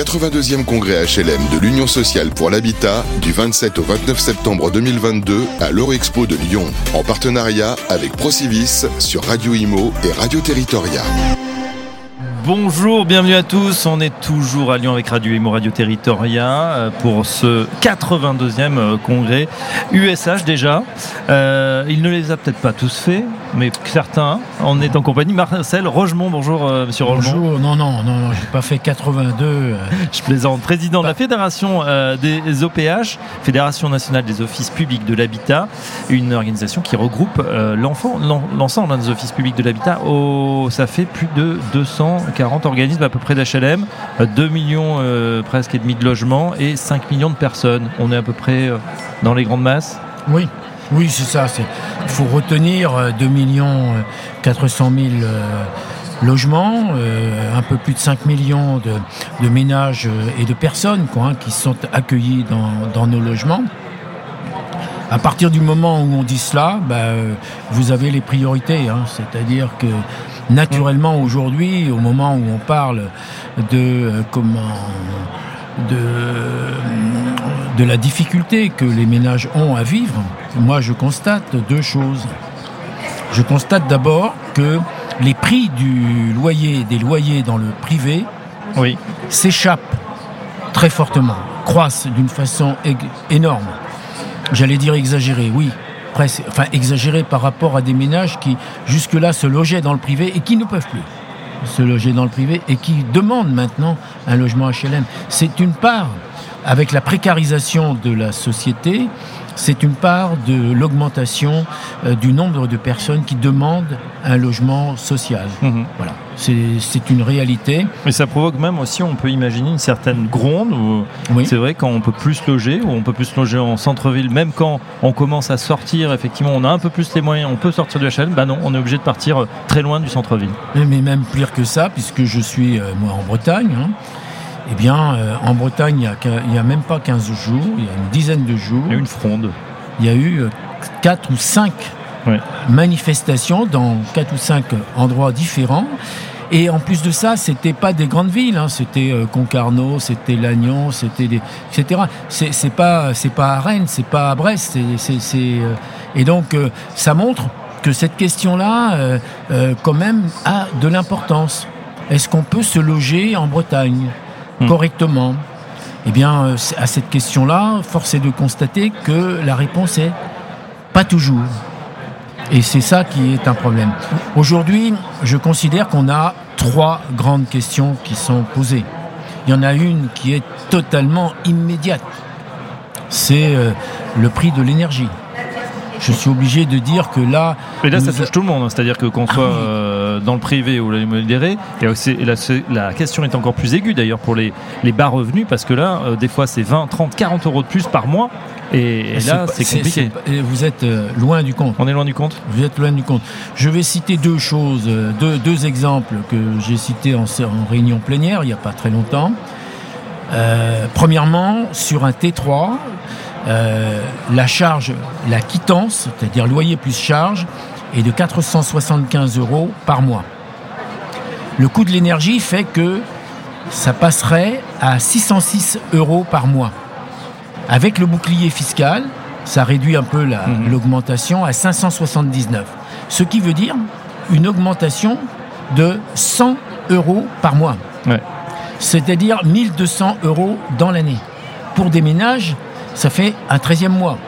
82e congrès HLM de l'Union sociale pour l'habitat du 27 au 29 septembre 2022 à l'Eurexpo de Lyon, en partenariat avec Procivis sur Radio Imo et Radio Territoria. Bonjour, bienvenue à tous. On est toujours à Lyon avec Radio Imo Radio Territoria euh, pour ce 82e euh, congrès USH déjà. Euh, il ne les a peut-être pas tous faits, mais certains. On est en compagnie Marcel Rogemont. Bonjour, euh, monsieur Rogemont. Bonjour, non, non, non, non j'ai pas fait 82. euh, Je plaisante. Président de la Fédération euh, des OPH, Fédération nationale des offices publics de l'habitat, une organisation qui regroupe l'ensemble hein, des offices publics de l'habitat. Au- Ça fait plus de 240 organismes à peu près d'HLM, 2 millions presque et demi de logements et 5 millions de personnes. On est à peu près dans les grandes masses? Oui, oui, c'est ça. Il faut retenir euh, 2 millions euh, 400 000 euh, logements, euh, un peu plus de 5 millions de, ménages euh, et de personnes quoi, hein, qui sont accueillis dans, dans nos logements. À partir du moment où on dit cela, bah, euh, vous avez les priorités. hein. C'est-à-dire que naturellement aujourd'hui, au moment où on parle de comment de, de la difficulté que les ménages ont à vivre, moi je constate deux choses. Je constate d'abord que les prix du loyer, des loyers dans le privé, Oui. s'échappent très fortement, croissent d'une façon énorme. J'allais dire exagéré, oui, presque, enfin exagéré par rapport à des ménages qui jusque-là se logeaient dans le privé et qui ne peuvent plus se loger dans le privé et qui demandent maintenant un logement HLM. C'est une part, avec la précarisation de la société, c'est une part de l'augmentation euh, du nombre de personnes qui demandent un logement social. Mhm. Voilà, c'est une réalité. Mais ça provoque même aussi, on peut imaginer une certaine gronde. Oui. C'est vrai quand on peut plus loger, ou on peut plus loger en centre-ville, même quand on commence à sortir, effectivement, on a un peu plus les moyens, on peut sortir du HLM. Bah non, on est obligé de partir euh, très loin du centre-ville. Mais même pire que ça, puisque je suis euh, moi en Bretagne. hein. Eh bien, euh, en Bretagne, il a n'y a, même pas 15 jours, il y a une dizaine de jours, Il y a une fronde. il y a eu 4 ou 5 Ouais. manifestations dans 4 ou 5 endroits différents. Et en plus de ça, c'était pas des grandes villes, hein. c'était euh, Concarneau, c'était Lannion, c'était des, etc. C'est c'est pas, c'est pas à Rennes, c'est pas à Brest, c'est, c'est, c'est, euh, et donc euh, ça montre que cette question-là, euh, euh, quand même, a de l'importance. Est-ce qu'on peut se loger en Bretagne? Hmm. correctement Eh bien, euh, à cette question-là, force est de constater que la réponse est pas toujours. Et c'est ça qui est un problème. Aujourd'hui, je considère qu'on a trois grandes questions qui sont posées. Il y en a une qui est totalement immédiate. C'est euh, le prix de l'énergie. Je suis obligé de dire que là, Mais là, ça touche tout le monde. hein. C'est-à-dire que qu'on soit oui. Dans le privé ou le modéré, et aussi, la question est encore plus aiguë d'ailleurs pour les, les bas revenus, parce que là, euh, des fois, c'est 20, 30, 40 euros de plus par mois. Et, et là, c'est compliqué. vous êtes euh, loin du compte. On est loin du compte Vous êtes loin du compte. Je vais citer deux choses, euh, deux, deux exemples que j'ai cités en, en réunion plénière il n'y a pas très longtemps. Euh, premièrement, sur un T3, euh, la charge, la quittance, c'est-à-dire loyer plus charge, est de 475 euros par mois. Le coût de l'énergie fait que ça passerait à 606 euros par mois. Avec le bouclier fiscal, ça réduit un peu la- Mhm. l'augmentation à 579. Ce qui veut dire une augmentation de 100 euros par mois. Ouais. C'est-à-dire 1200 euros dans l'année. Pour des ménages, ça fait un 13e mois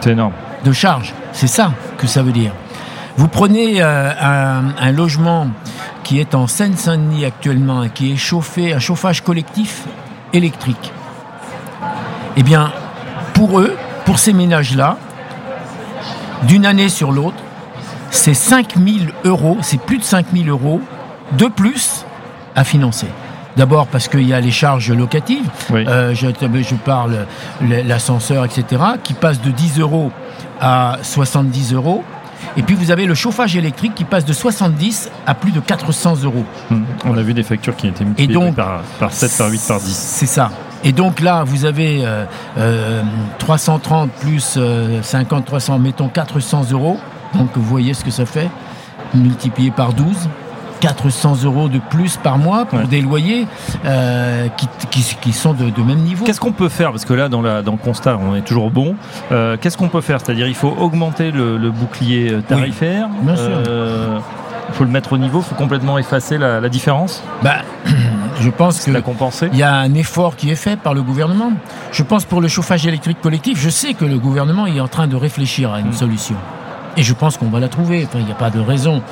C'est énorme. de charge. C'est ça que ça veut dire. Vous prenez euh, un, un logement qui est en Seine-Saint-Denis actuellement et qui est chauffé, un chauffage collectif électrique. Eh bien, pour eux, pour ces ménages-là, d'une année sur l'autre, c'est 5000 euros, c'est plus de 5000 euros de plus à financer. D'abord parce qu'il y a les charges locatives, Oui. euh, je, je parle l'ascenseur, etc., qui passe de 10 euros à 70 euros. Et puis vous avez le chauffage électrique qui passe de 70 à plus de 400 euros. Hum. On a vu des factures qui étaient multipliées donc, par, par 7, par 8, par 10. C'est ça. Et donc là, vous avez euh, euh, 330 plus euh, 50, 300, mettons 400 euros. Donc vous voyez ce que ça fait, multiplié par 12. 400 euros de plus par mois pour des loyers euh, qui, sont de, même niveau. Qu'est-ce qu'on peut faire Parce que là, dans, la, dans, le constat, on est toujours bon. Euh, qu'est-ce qu'on peut faire? C'est-à-dire, il faut augmenter le, bouclier euh, tarifaire. bien sûr. il faut le mettre au niveau, il faut complètement effacer la, différence? Bah, Je pense qu'il y a un effort qui est fait par le gouvernement. Je pense pour le chauffage électrique collectif, je sais que le gouvernement est en train de réfléchir à une hmm. solution. Et je pense qu'on va la trouver. il n'y a pas de raison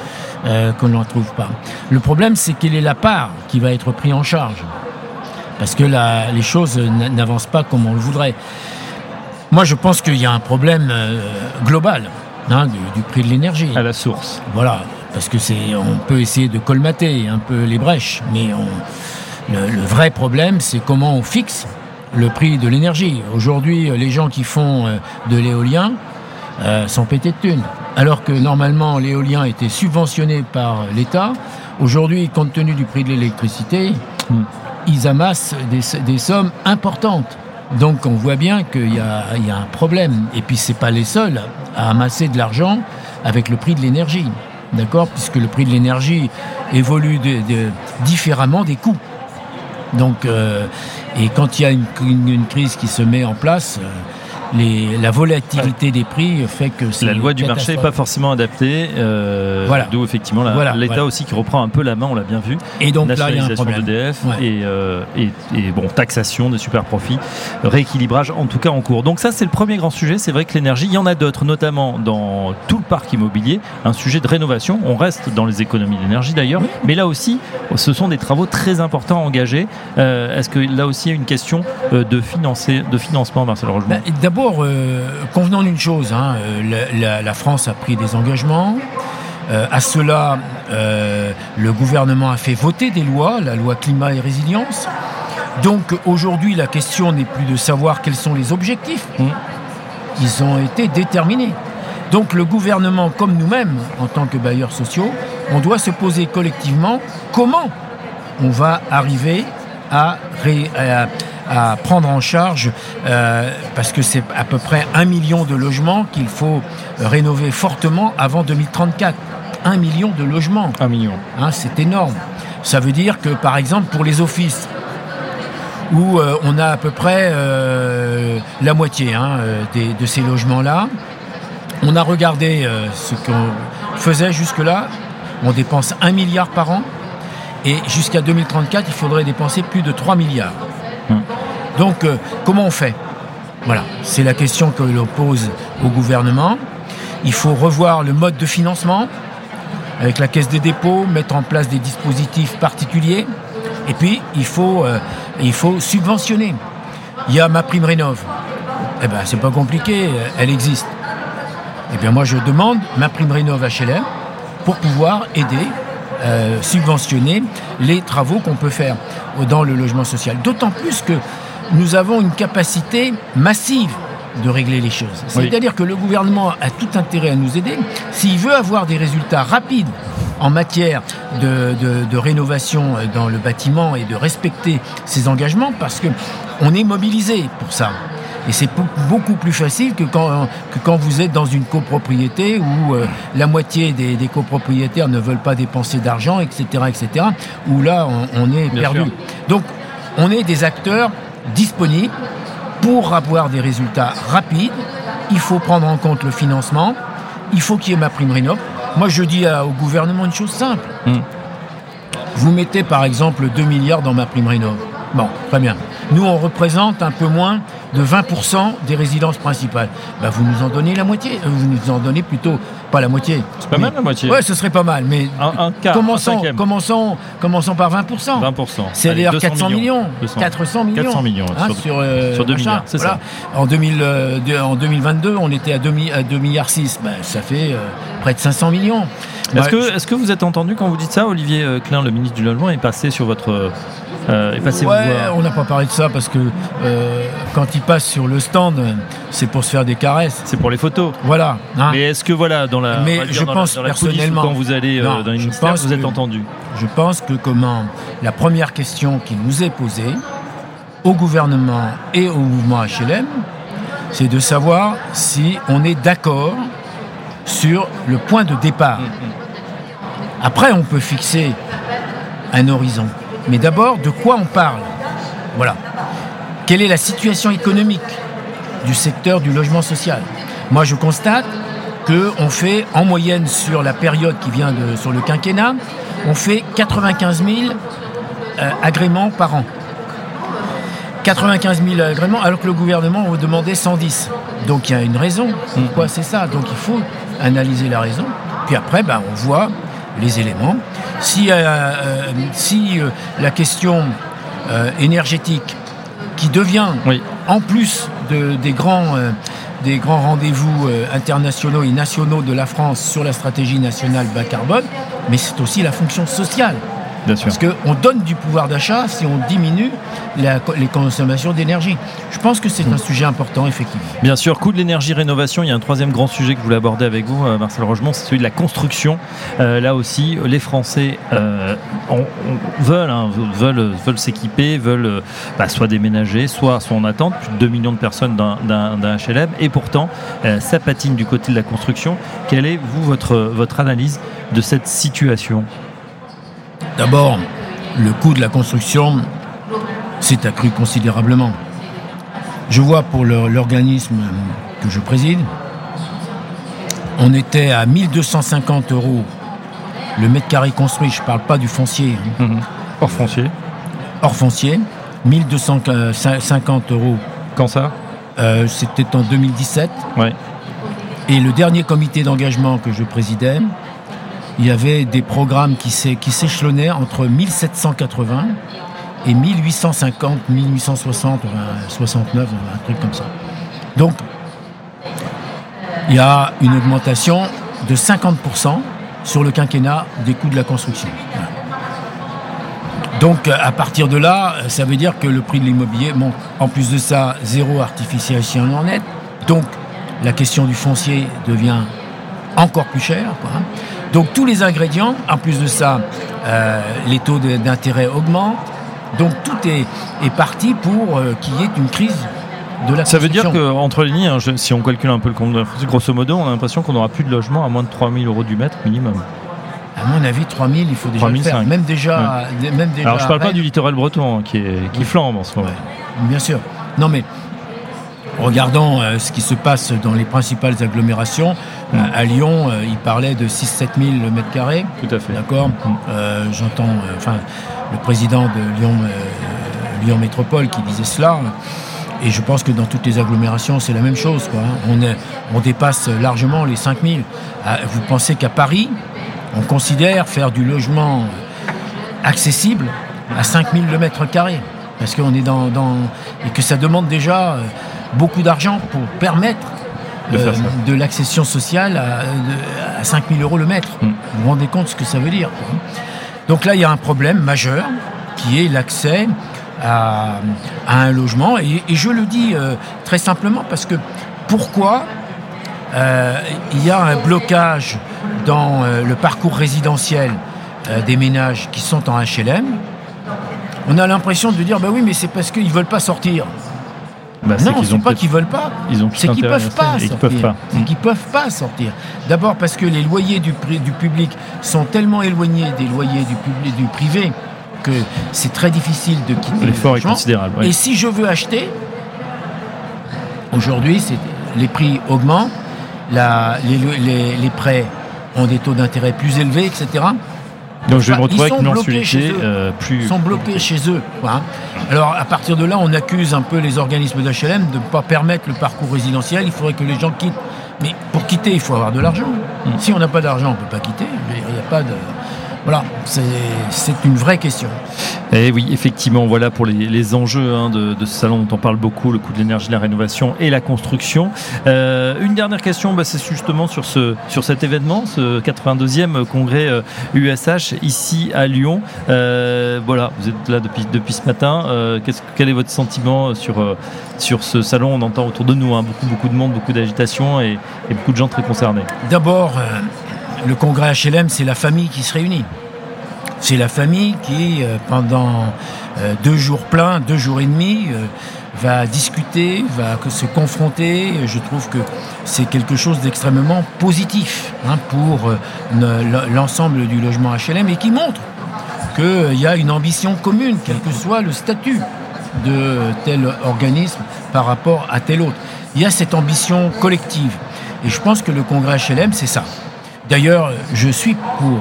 euh, qu'on ne la trouve pas. Le problème, c'est quelle est la part qui va être prise en charge. Parce que les choses n'avancent pas comme on le voudrait. Moi, je pense qu'il y a un problème euh, global hein, du, prix de l'énergie. À la source. Voilà. Parce que c'est, on peut essayer de colmater un peu les brèches, mais le, vrai problème, c'est comment on fixe le prix de l'énergie. Aujourd'hui, les gens qui font euh, de l'éolien, euh, sont pétés de thunes. Alors que normalement l'éolien était subventionné par l'État, aujourd'hui, compte tenu du prix de l'électricité, hmm. ils amassent des, sommes importantes. Donc on voit bien qu'il y, a un problème. Et puis c'est pas les seuls à amasser de l'argent avec le prix de l'énergie. D'accord? Puisque le prix de l'énergie évolue différemment des coûts. Donc, euh, et quand il y a une, crise qui se met en place, euh, la volatilité des prix fait que la loi du marché n'est pas forcément adaptée. Euh, voilà. D'où effectivement l'État aussi qui reprend un peu la main, on l'a bien vu. Et donc là, il y a un problème. Euh, et, et, bon taxation des super profits, rééquilibrage en tout cas en cours. Donc ça c'est le premier grand sujet. C'est vrai que l'énergie, il y en a d'autres, notamment dans tout le parc immobilier, un sujet de rénovation. On reste dans les économies d'énergie d'ailleurs, mais là aussi, ce sont des travaux très importants à engager. Euh, est-ce que là aussi il y a une question de financer, de financement, Marcel Rogemont bah, D'abord euh, convenons d'une chose, hein, euh, la, France a pris des engagements. Euh, à cela, le gouvernement a fait voter des lois, la loi climat et résilience. Donc aujourd'hui, la question n'est plus de savoir quels sont les objectifs. Mmh. Ils ont été déterminés. Donc le gouvernement, comme nous-mêmes, en tant que bailleurs sociaux, on doit se poser collectivement comment on va arriver à, à, à prendre en charge euh, parce que c'est à peu près un million de logements qu'il faut rénover fortement avant 2034. Un million de logements. Un million. Hein, c'est énorme. Ça veut dire que par exemple pour les offices, où euh, on a à peu près euh, la moitié hein, de ces logements-là. On a regardé ce qu'on faisait jusque-là. On dépense un milliard par an. Et jusqu'à 2034, il faudrait dépenser plus de 3 milliards. Hum. Donc, euh, comment on fait? Voilà, c'est la question que l'on pose au gouvernement. Il faut revoir le mode de financement avec la caisse des dépôts, mettre en place des dispositifs particuliers. Et puis, il faut, euh, il faut subventionner. Il y a ma prime rénov. Eh bien, c'est pas compliqué, elle existe. Eh bien, moi, je demande ma prime rénov HLM pour pouvoir aider euh, subventionner les travaux qu'on peut faire dans le logement social. D'autant plus que nous avons une capacité massive de régler les choses. C'est-à-dire que le gouvernement a tout intérêt à nous aider. S'il veut avoir des résultats rapides en matière de, de, rénovation dans le bâtiment et de respecter ses engagements, parce qu'on est mobilisé pour ça. Et c'est beaucoup plus facile que quand, que quand vous êtes dans une copropriété où euh, la moitié des, copropriétaires ne veulent pas dépenser d'argent, etc., etc., où là, on, est perdu. Donc, on est des acteurs disponibles pour avoir des résultats rapides. Il faut prendre en compte le financement. Il faut qu'il y ait ma prime rénov. Moi, je dis au gouvernement une chose simple. Hmm. Vous mettez par exemple 2 milliards dans ma prime rénov. Bon, très bien. Nous, on représente un peu moins de 20% des résidences principales. Bah, vous nous en donnez la moitié. Euh, vous nous en donnez plutôt pas la moitié. C'est pas mal la moitié. Ouais, ce serait pas mal. Mais un, quart, commençons, commençons, commençons par 20%. 20%. C'est-à-dire 400 millions. 400 millions. 400 millions. Hein, sur, euh, sur, 2 milliards, c'est ça. En, 2000, euh, en 2022, on était à 2, à 2 milliards 6. Ben, ça fait près de 500 millions. Est-ce que, est que, vous êtes entendu quand vous dites ça Olivier Klein, le ministre du Logement, est passé sur votre euh, on n'a pas parlé de ça parce que euh, quand il passe sur le stand, c'est pour se faire des caresses. C'est pour les photos. Voilà. Hein. Mais est-ce que voilà dans la Mais je pense personnellement quand vous allez euh, dans une ministère, vous êtes entendu Je pense que comment la première question qui nous est posée au gouvernement et au mouvement HLM, c'est de savoir si on est d'accord sur le point de départ. Mm, mm. Après, on peut fixer un horizon. Mais d'abord, de quoi on parle Voilà. Quelle est la situation économique du secteur du logement social Moi, je constate qu'on fait en moyenne sur la période qui vient de, sur le quinquennat, on fait 95 000 euh, agréments par an. 95 000 agréments alors que le gouvernement vous demandait 110. Donc il y a une raison. Pourquoi c'est ça Donc il faut analyser la raison. Puis après, ben, on voit les éléments. Si, euh, euh, si la question énergétique qui devient, en plus de, des grands des grands rendez-vous euh, internationaux et nationaux de la France sur la stratégie nationale bas carbone, mais c'est aussi la fonction sociale. Parce qu'on donne du pouvoir d'achat si on diminue les consommations d'énergie. Je pense que c'est un sujet important, effectivement. Bien sûr, coût de l'énergie, rénovation. Il y a un troisième grand sujet que je voulais aborder avec vous, euh, Marcel Rogemont, c'est celui de la construction. Euh, là aussi, les Français euh, veulent, hein, veulent, veulent s'équiper, veulent bah, soit déménager, soit sont en attente. Plus de 2 millions de personnes d'un HLM. Et pourtant, ça patine du côté de la construction. Quelle est, vous, votre, votre analyse de cette situation? D'abord, le coût de la construction s'est accru considérablement. Je vois pour l'organisme que je préside, on était à 1250 euros le mètre carré construit, je ne parle pas du foncier. Hein. Mhm. Hors foncier Hors foncier, 1250 euros. Quand ça? Euh, C'était en 2017. Ouais. Et le dernier comité d'engagement que je présidais, il y avait des programmes qui s'échelonnaient entre 1780 et 1850, 1860, 69, un truc comme ça. Donc, il y a une augmentation de 50% sur le quinquennat des coûts de la construction. Donc, à partir de là, ça veut dire que le prix de l'immobilier monte. En plus de ça, zéro artificialisation en net. Donc, la question du foncier devient encore plus chère. Quoi. Donc tous les ingrédients, en plus de ça, euh, les taux d'intérêt augmentent. Donc tout est, est parti pour euh, qu'il y ait une crise de la Ça veut dire qu'entre les lignes, hein, si on calcule un peu le compte, grosso modo, on a l'impression qu'on n'aura plus de logement à moins de 3000 euros du mètre minimum. À mon avis, 3000, il faut déjà le faire. Même déjà, même déjà. Alors je parle pas du littoral breton hein, qui, est, qui flambe en ce moment. bien sûr. Non mais regardons euh, ce qui se passe dans les principales agglomérations. Euh, à Lyon, euh, il parlait de 6-7 000 mètres carrés. Tout à fait. D'accord J'entends enfin, le président de Lyon, Lyon Métropole qui disait cela. Et je pense que dans toutes les agglomérations, c'est la même chose. Quoi. Hein. On, est, on dépasse largement les 5 000. Ah, vous pensez qu'à Paris, on considère faire du logement accessible à 5 000 le mètre carré? Parce qu'on est dans, dans, et que ça demande déjà beaucoup d'argent pour permettre de, euh, l'accession sociale à, à 5 000 euros le mètre. Mm. Vous vous rendez compte ce que ça veut dire Donc là, il y a un problème majeur qui est l'accès à, un logement. Et, je le dis euh, très simplement parce que pourquoi euh, il y a un blocage dans le parcours résidentiel des ménages qui sont en HLM on a l'impression de dire bah oui mais c'est parce qu'ils ne veulent pas sortir. Bah, non, c'est pas qu'ils veulent pas. C'est qu'ils peuvent pas sortir. C'est qu'ils peuvent pas sortir. D'abord parce que les loyers du, du public sont tellement éloignés des loyers du, public, du privé que c'est très difficile de quitter. L'effort est considérable. Et si je veux acheter, aujourd'hui, les prix augmentent, les, les prêts ont des taux d'intérêt plus élevés, etc. Donc je vais me retrouver avec une mensualité euh, plus. Ils sont bloqués chez eux. Alors à partir de là, on accuse un peu les organismes d'HLM de ne pas permettre le parcours résidentiel. Il faudrait que les gens quittent. Mais pour quitter, il faut avoir de l'argent. Hmm. Si on n'a pas d'argent, on ne peut pas quitter. Il n'y a pas de. Voilà, c'est une vraie question. Et eh oui, effectivement, voilà pour les, enjeux hein, de, ce salon dont on parle beaucoup, le coût de l'énergie, la rénovation et la construction. Euh, une dernière question, bah, c'est justement sur, ce, sur cet événement, ce 82e congrès USH euh, ici à Lyon. Euh, voilà, vous êtes là depuis, depuis ce matin. quel est votre sentiment sur, sur ce salon? On entend autour de nous hein, beaucoup, beaucoup de monde, beaucoup d'agitation et, et beaucoup de gens très concernés. D'abord, le congrès HLM, c'est la famille qui se réunit. C'est la famille qui, euh, pendant euh, deux jours pleins, deux jours et demi, euh, va discuter, va se confronter. Je trouve que c'est quelque chose d'extrêmement positif hein, pour l'ensemble du logement HLM et qui montre qu'il y a une ambition commune, quel que soit le statut de tel organisme par rapport à tel autre. Il y a cette ambition collective. Et je pense que le congrès HLM, c'est ça. D'ailleurs, je suis pour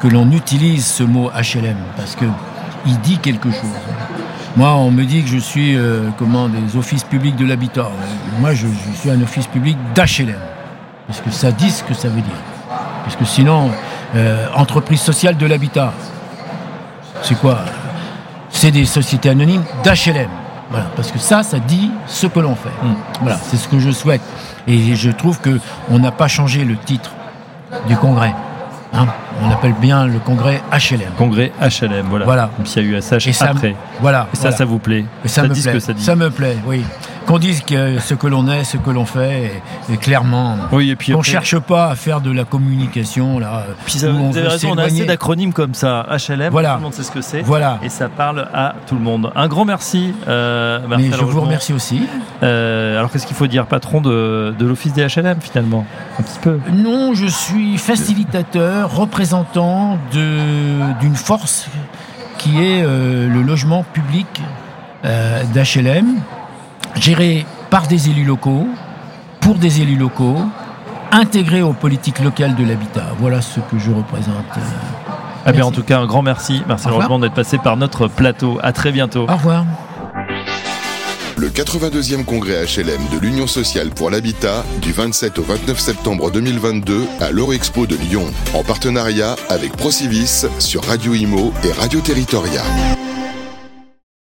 que l'on utilise ce mot HLM parce que il dit quelque chose. Moi, on me dit que je suis euh, comment des offices publics de l'habitat. Moi, je, suis un office public d'HLM parce que ça dit ce que ça veut dire. Parce que sinon, euh, entreprise sociale de l'habitat, c'est quoi? C'est des sociétés anonymes d'HLM. Voilà, parce que ça, ça dit ce que l'on fait. Hmm. Voilà, c'est ce que je souhaite. Et je trouve que on n'a pas changé le titre du congrès. Hein. on appelle bien le congrès HLM. Congrès HLM, voilà. voilà. Comme s'il y a eu SH ça, après. Voilà. Et ça, ça vous plaît ça, me plaît. ça, ça me plaît, oui qu'on dise que ce que l'on est, ce que l'on fait, et, clairement, oui, et puis on cherche pas à faire de la communication là. Puis vous avez raison, on a assez d'acronymes comme ça, HLM, voilà. tout le monde sait ce que c'est, voilà. et ça parle à tout le monde. Un grand merci. Euh, Mais je vous remercie aussi. Euh, alors qu'est-ce qu'il faut dire, patron de, de l'office des HLM finalement, un petit peu. Non, je suis facilitateur, représentant d'une force qui est euh, le logement public euh, d'HLM géré par des élus locaux, pour des élus locaux, intégré aux politiques locales de l'habitat. Voilà ce que je représente. Eh bien, en tout cas, un grand merci, Marcel Rochement, d'être passé par notre plateau. À très bientôt. Au revoir. Le 82e congrès HLM de l'Union sociale pour l'habitat du 27 au 29 septembre 2022 à l'Eurexpo de Lyon, en partenariat avec Procivis sur Radio Imo et Radio Territoria.